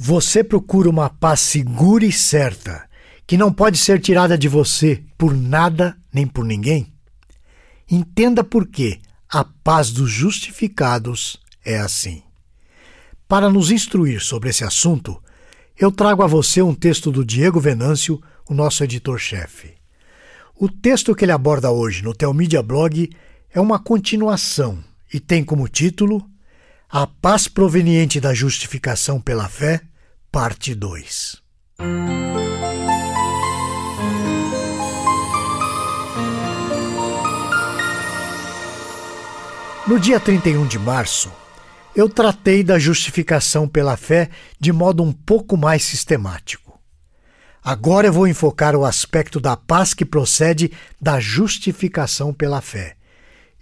Você procura uma paz segura e certa, que não pode ser tirada de você por nada nem por ninguém? Entenda por que a paz dos justificados é assim. Para nos instruir sobre esse assunto, eu trago a você um texto do Diego Venâncio, o nosso editor-chefe. O texto que ele aborda hoje no Telmídia Blog é uma continuação e tem como título A Paz Proveniente da Justificação pela Fé Parte 2 No dia 31 de março, eu tratei da justificação pela fé de modo um pouco mais sistemático. Agora eu vou enfocar o aspecto da paz que procede da justificação pela fé,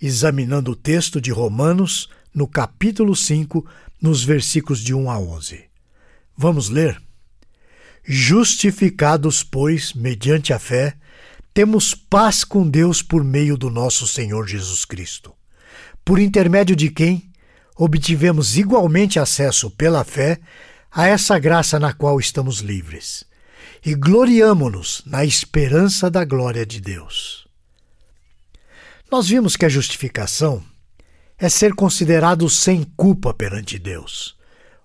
examinando o texto de Romanos, no capítulo 5, nos versículos de 1 a 11. Vamos ler? Justificados, pois, mediante a fé, temos paz com Deus por meio do nosso Senhor Jesus Cristo, por intermédio de quem obtivemos igualmente acesso pela fé a essa graça na qual estamos livres, e gloriamo-nos na esperança da glória de Deus. Nós vimos que a justificação é ser considerado sem culpa perante Deus,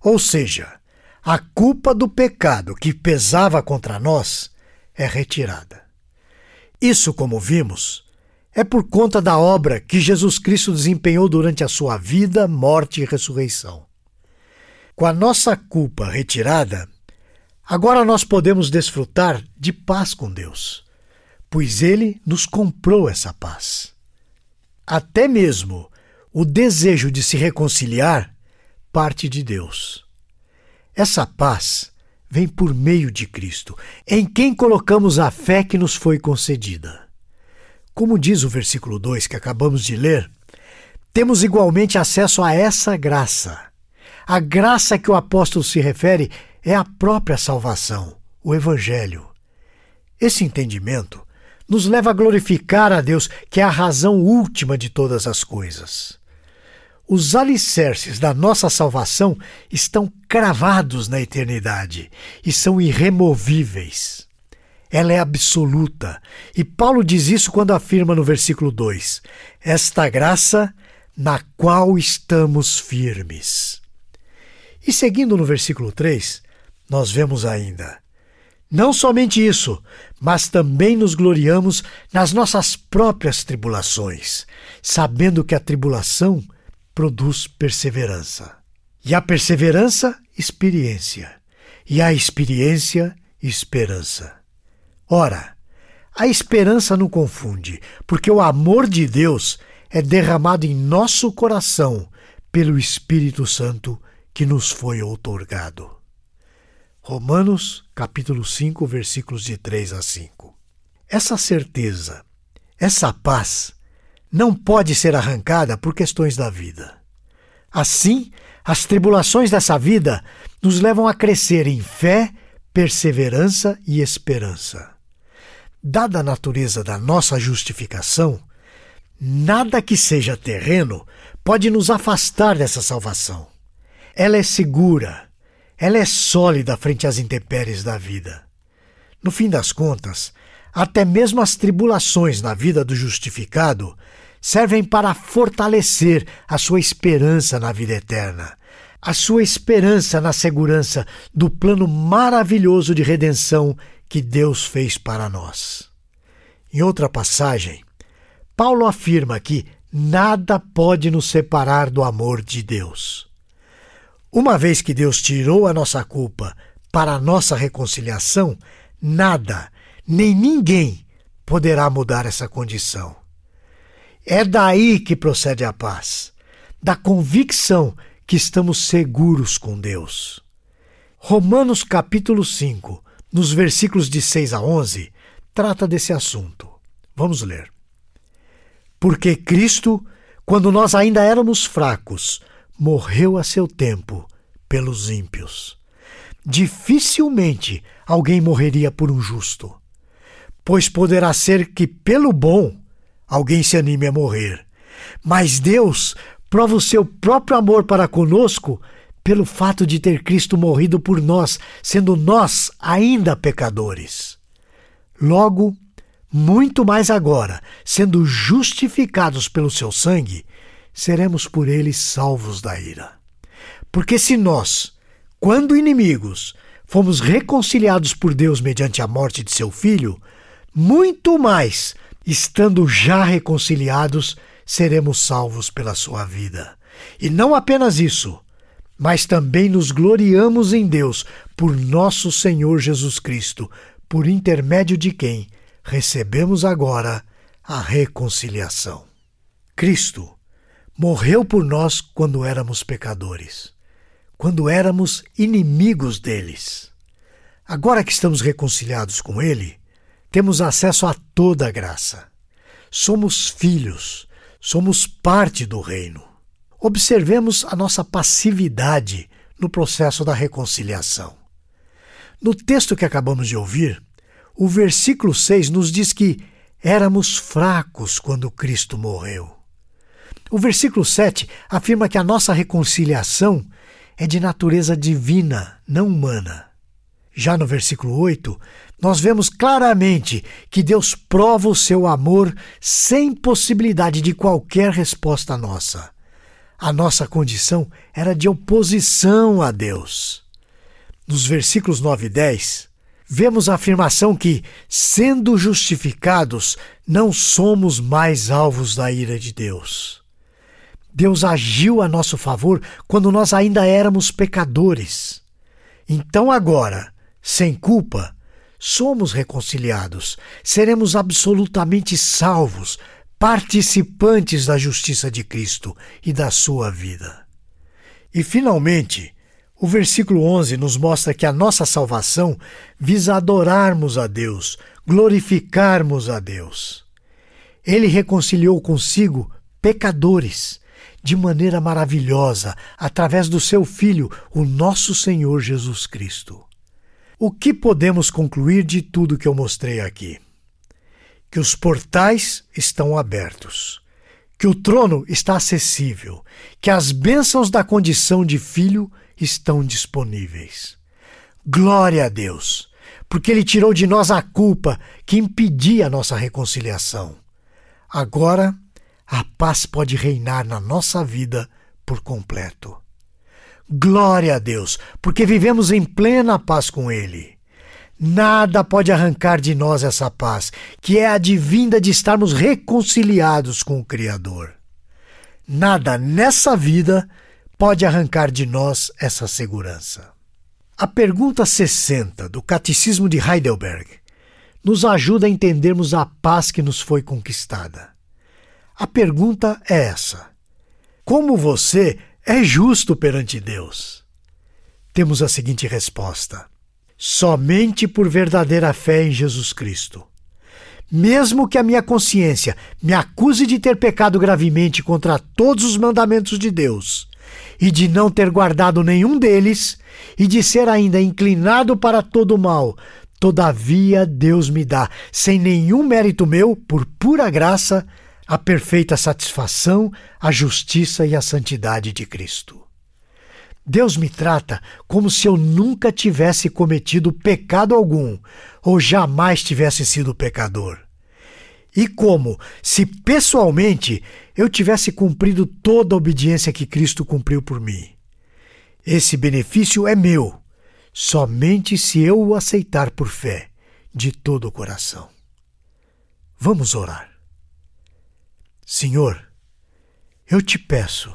ou seja, a culpa do pecado que pesava contra nós é retirada. Isso, como vimos, é por conta da obra que Jesus Cristo desempenhou durante a sua vida, morte e ressurreição. Com a nossa culpa retirada, agora nós podemos desfrutar de paz com Deus, pois Ele nos comprou essa paz. Até mesmo o desejo de se reconciliar parte de Deus. Essa paz vem por meio de Cristo, em quem colocamos a fé que nos foi concedida. Como diz o versículo 2 que acabamos de ler, temos igualmente acesso a essa graça. A graça que o apóstolo se refere é a própria salvação, o Evangelho. Esse entendimento nos leva a glorificar a Deus, que é a razão última de todas as coisas. Os alicerces da nossa salvação estão cravados na eternidade e são irremovíveis. Ela é absoluta. E Paulo diz isso quando afirma no versículo 2: Esta graça na qual estamos firmes. E seguindo no versículo 3, nós vemos ainda: Não somente isso, mas também nos gloriamos nas nossas próprias tribulações, sabendo que a tribulação produz perseverança. E a perseverança, experiência. E a experiência, esperança. Ora, a esperança não confunde, porque o amor de Deus é derramado em nosso coração pelo Espírito Santo que nos foi outorgado. Romanos, capítulo 5, versículos de 3 a 5. Essa certeza, essa paz, não pode ser arrancada por questões da vida. Assim, as tribulações dessa vida nos levam a crescer em fé, perseverança e esperança. Dada a natureza da nossa justificação, nada que seja terreno pode nos afastar dessa salvação. Ela é segura, ela é sólida frente às intempéries da vida. No fim das contas, até mesmo as tribulações na vida do justificado servem para fortalecer a sua esperança na vida eterna, a sua esperança na segurança do plano maravilhoso de redenção que Deus fez para nós. Em outra passagem, Paulo afirma que nada pode nos separar do amor de Deus. Uma vez que Deus tirou a nossa culpa para a nossa reconciliação, nada, nem ninguém poderá mudar essa condição. É daí que procede a paz, da convicção que estamos seguros com Deus. Romanos capítulo 5, nos versículos de 6 a 11, trata desse assunto. Vamos ler. Porque Cristo, quando nós ainda éramos fracos, morreu a seu tempo pelos ímpios. Dificilmente alguém morreria por um justo, pois poderá ser que pelo bom alguém se anime a morrer. Mas Deus prova o seu próprio amor para conosco pelo fato de ter Cristo morrido por nós, sendo nós ainda pecadores. Logo, muito mais agora, sendo justificados pelo seu sangue, seremos por ele salvos da ira. Porque se nós, quando inimigos, fomos reconciliados por Deus mediante a morte de seu filho, muito mais, estando já reconciliados, seremos salvos pela sua vida. E não apenas isso, mas também nos gloriamos em Deus por nosso Senhor Jesus Cristo, por intermédio de quem recebemos agora a reconciliação. Cristo morreu por nós quando éramos pecadores, quando éramos inimigos deles. Agora que estamos reconciliados com Ele, temos acesso a toda a graça. Somos filhos, somos parte do reino. Observemos a nossa passividade no processo da reconciliação. No texto que acabamos de ouvir, o versículo 6 nos diz que éramos fracos quando Cristo morreu. O versículo 7 afirma que a nossa reconciliação é de natureza divina, não humana. Já no versículo 8, nós vemos claramente que Deus prova o seu amor sem possibilidade de qualquer resposta nossa. A nossa condição era de oposição a Deus. Nos versículos 9 e 10, vemos a afirmação que, sendo justificados, não somos mais alvos da ira de Deus. Deus agiu a nosso favor quando nós ainda éramos pecadores. Então, agora, sem culpa, somos reconciliados, seremos absolutamente salvos, participantes da justiça de Cristo e da sua vida. E, finalmente, o versículo 11 nos mostra que a nossa salvação visa adorarmos a Deus, glorificarmos a Deus. Ele reconciliou consigo pecadores de maneira maravilhosa através do seu Filho, o nosso Senhor Jesus Cristo. O que podemos concluir de tudo que eu mostrei aqui? que os portais estão abertos, que o trono está acessível, que as bênçãos da condição de filho estão disponíveis. Glória a Deus, porque Ele tirou de nós a culpa que impedia a nossa reconciliação. Agora, a paz pode reinar na nossa vida por completo. Glória a Deus, porque vivemos em plena paz com Ele. Nada pode arrancar de nós essa paz, que é advinda de estarmos reconciliados com o Criador. Nada nessa vida pode arrancar de nós essa segurança. A pergunta 60 do Catecismo de Heidelberg nos ajuda a entendermos a paz que nos foi conquistada. A pergunta é essa: Como você é justo perante Deus? Temos a seguinte resposta: somente por verdadeira fé em Jesus Cristo. Mesmo que a minha consciência me acuse de ter pecado gravemente contra todos os mandamentos de Deus, e de não ter guardado nenhum deles, e de ser ainda inclinado para todo o mal, todavia Deus me dá, sem nenhum mérito meu, por pura graça, a perfeita satisfação, a justiça e a santidade de Cristo. Deus me trata como se eu nunca tivesse cometido pecado algum ou jamais tivesse sido pecador. E como se pessoalmente eu tivesse cumprido toda a obediência que Cristo cumpriu por mim. Esse benefício é meu, somente se eu o aceitar por fé, de todo o coração. Vamos orar. Senhor, eu te peço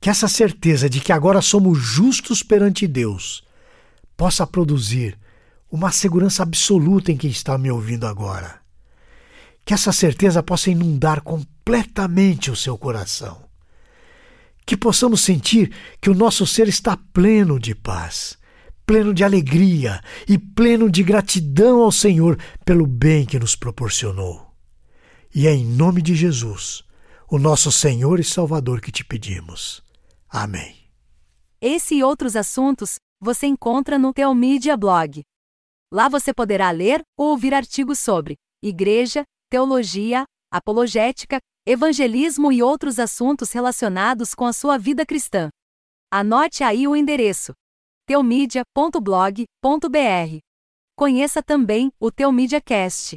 que essa certeza de que agora somos justos perante Deus possa produzir uma segurança absoluta em quem está me ouvindo agora. Que essa certeza possa inundar completamente o seu coração. Que possamos sentir que o nosso ser está pleno de paz, pleno de alegria e pleno de gratidão ao Senhor pelo bem que nos proporcionou. E é em nome de Jesus, o nosso Senhor e Salvador, que te pedimos. Amém. Esse e outros assuntos você encontra no Teomídia Blog. Lá você poderá ler ou ouvir artigos sobre igreja, teologia, apologética, evangelismo e outros assuntos relacionados com a sua vida cristã. Anote aí o endereço: teomedia.blog.br. Conheça também o Teomídia Cast,